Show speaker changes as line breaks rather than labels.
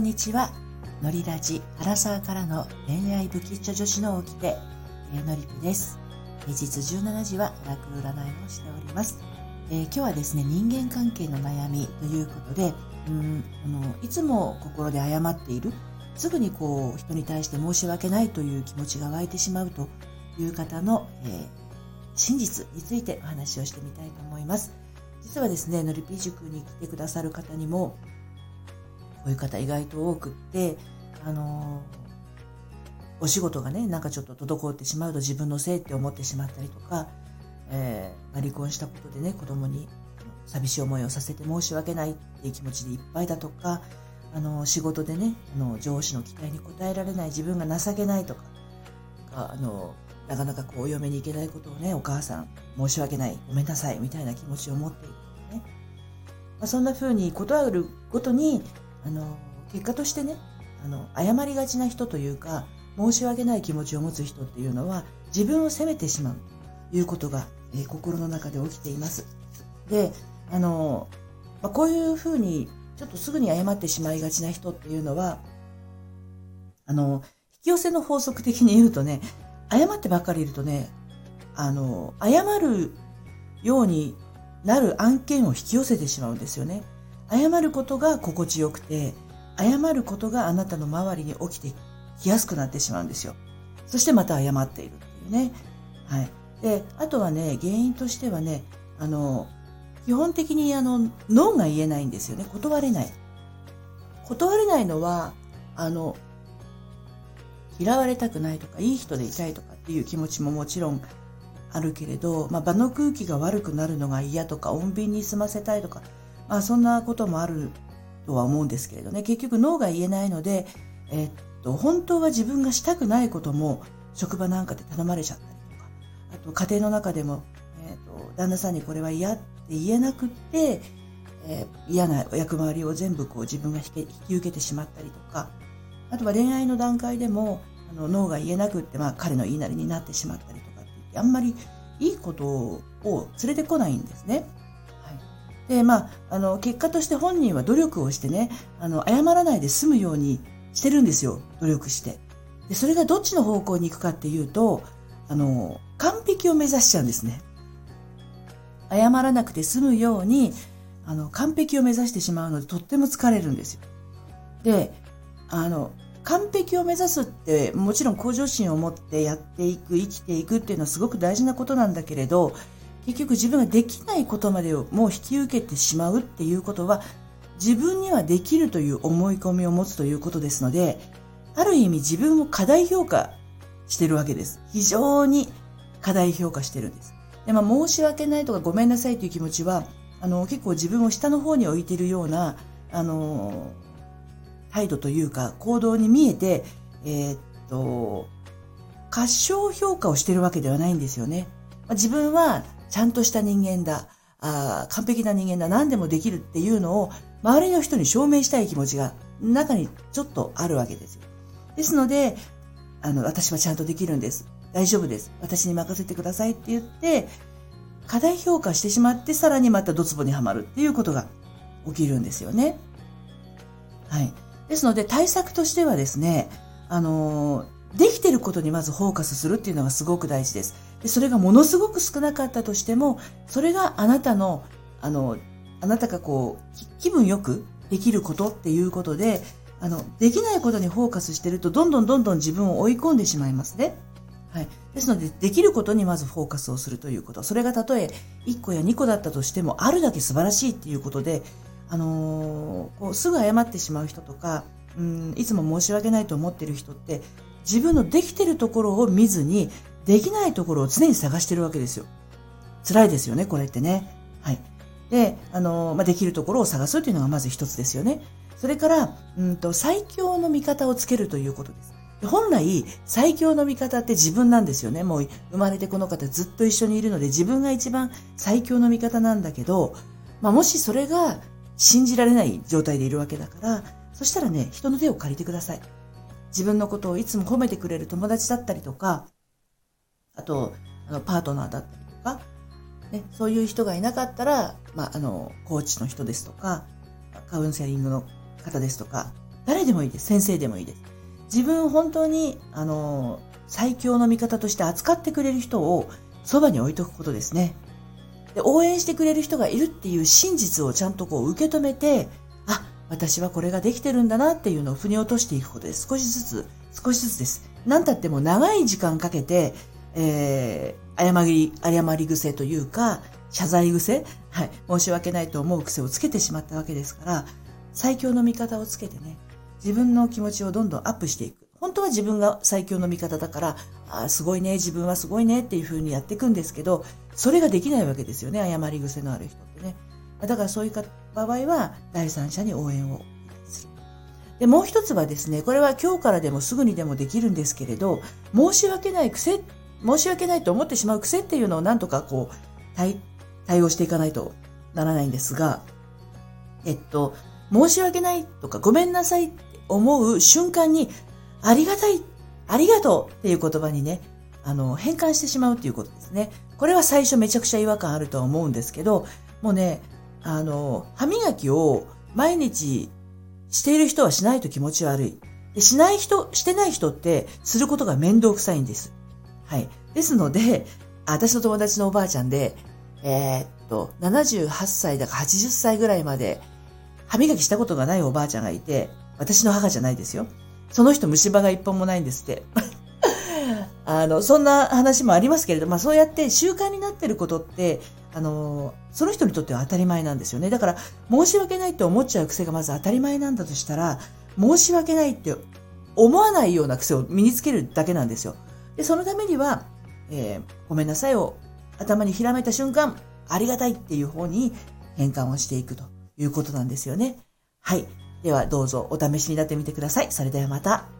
んにちは。のりラジ、アラサーからの恋愛不吉祥女子の起きて、えー、のりぴです。平日17時は楽占いをしております、えー、今日はですね、人間関係の悩みということで、うんあのいつも心で謝っている、すぐにこう人に対して申し訳ないという気持ちが湧いてしまうという方の、えー、真実についてお話をしてみたいと思います。実はですね、のりぴ塾に来てくださる方にも、ういう方意外と多くって、あのお仕事がね、なんかちょっと滞ってしまうと自分のせいって思ってしまったりとか、えー、離婚したことでね、子供に寂しい思いをさせて申し訳ないっていう気持ちでいっぱいだとか、あの仕事でね、あの上司の期待に応えられない自分が情けないとか、あのなかなかこうお嫁に行けないことをね、お母さん申し訳ない、ごめんなさいみたいな気持ちを持っているね。まあ、そんな風に断るごとにあの結果としてねあの謝りがちな人というか申し訳ない気持ちを持つ人っていうのは自分を責めてしまうということが、えー、心の中で起きています。であの、まあ、こういうふうにちょっとすぐに謝ってしまいがちな人っていうのはあの引き寄せの法則的に言うとね謝ってばっかりいるとねあの謝るようになる案件を引き寄せてしまうんですよね。謝ることが心地よくて、謝ることがあなたの周りに起きてきやすくなってしまうんですよ。そしてまた謝っているっていうね。はい。で、あとはね、原因としてはね、あの、基本的にあの、ノーが言えないんですよね。断れない。断れないのは、あの、嫌われたくないとか、いい人でいたいとかっていう気持ちももちろんあるけれど、まあ、場の空気が悪くなるのが嫌とか、穏便に済ませたいとか、まあ、そんなこともあるとは思うんですけれどね結局脳が言えないので、えっと本当は自分がしたくないことも職場なんかで頼まれちゃったりとかあと家庭の中でも、えっと旦那さんにこれは嫌って言えなくって、えー、嫌な役回りを全部こう自分が引き受けてしまったりとかあとは恋愛の段階でもあの脳が言えなくって、まあ、彼の言いなりになってしまったりとかってあんまりいいことを連れてこないんですね。で、まあ、あの、結果として本人は努力をしてね、あの、謝らないで済むようにしてるんですよ。努力して。で、それがどっちの方向に行くかっていうと、あの、完璧を目指しちゃうんですね。謝らなくて済むように、あの、完璧を目指してしまうので、とっても疲れるんですよ。で、あの、完璧を目指すって、もちろん向上心を持ってやっていく、生きていくっていうのはすごく大事なことなんだけれど、結局自分ができないことまでをもう引き受けてしまうっていうことは自分にはできるという思い込みを持つということですのである意味自分を過大評価してるわけです。非常に過大評価してるんです。で、まあ、申し訳ないとかごめんなさいという気持ちは、あの、結構自分を下の方に置いているような、あの、態度というか行動に見えて、えー、っと、過小評価をしてるわけではないんですよね。まあ、自分はちゃんとした人間だ、あ完璧な人間だ、何でもできるっていうのを周りの人に証明したい気持ちが中にちょっとあるわけですよ。ですので、あの、私はちゃんとできるんです。大丈夫です。私に任せてくださいって言って、過大評価してしまって、さらにまたドツボにはまるっていうことが起きるんですよね。はい。ですので、対策としてはですね、あのできてることにまずフォーカスするっていうのがすごく大事です。でそれがものすごく少なかったとしても、それがあなたの、あの、あなたがこう、気分よくできることっていうことで、あの、できないことにフォーカスしてると、どんどんどんどん自分を追い込んでしまいますね。はい。ですので、できることにまずフォーカスをするということ。それがたとえ1個や2個だったとしても、あるだけ素晴らしいっていうことで、あのー、こうすぐ謝ってしまう人とか、うん、いつも申し訳ないと思ってる人って、自分のできてるところを見ずに、できないところを常に探してるわけですよ。辛いですよね、これってね。はい。で、あの、まあ、できるところを探すというのがまず一つですよね。それから、うんと、最強の味方をつけるということです。本来、最強の味方って自分なんですよね。もう生まれてこの方ずっと一緒にいるので、自分が一番最強の味方なんだけど、まあ、もしそれが信じられない状態でいるわけだから、そしたらね、人の手を借りてください。自分のことをいつも褒めてくれる友達だったりとか、あと、あのパートナーだったりとか、ね、そういう人がいなかったら、まあ、あの、コーチの人ですとか、カウンセリングの方ですとか、誰でもいいです。先生でもいいです。自分本当に、あの、最強の味方として扱ってくれる人をそばに置いとくことですね。で応援してくれる人がいるっていう真実をちゃんとこう受け止めて、あ、私はこれができてるんだなっていうのを腑に落としていくことです。少しずつ、少しずつです。なんたっても長い時間かけて、えー、誤り、誤り癖というか、謝罪癖はい。申し訳ないと思う癖をつけてしまったわけですから、最強の味方をつけてね、自分の気持ちをどんどんアップしていく。本当は自分が最強の味方だから、ああ、すごいね、自分はすごいねっていう風にやっていくんですけど、それができないわけですよね、誤り癖のある人ってね。だからそういう場合は、第三者に応援をする。で、もう一つはですね、これは今日からでもすぐにでもできるんですけれど、申し訳ない癖って、申し訳ないと思ってしまう癖っていうのをなんとかこう、対、対応していかないとならないんですが、えっと、申し訳ないとかごめんなさいって思う瞬間に、ありがたい、ありがとうっていう言葉にね、あの、変換してしまうっていうことですね。これは最初めちゃくちゃ違和感あるとは思うんですけど、もうね、あの、歯磨きを毎日している人はしないと気持ち悪い。でしない人、してない人ってすることが面倒くさいんです。はい。ですので、私の友達のおばあちゃんで、えー、っと、78歳だか80歳ぐらいまで歯磨きしたことがないおばあちゃんがいて、私の母じゃないですよ。その人虫歯が一本もないんですって。あの、そんな話もありますけれど、まあそうやって習慣になってることって、あの、その人にとっては当たり前なんですよね。だから、申し訳ないって思っちゃう癖がまず当たり前なんだとしたら、申し訳ないって思わないような癖を身につけるだけなんですよ。で、そのためには、えー、ごめんなさいを頭にひらめいた瞬間、ありがたいっていう方に変換をしていくということなんですよね。はい。ではどうぞお試しになってみてください。それではまた。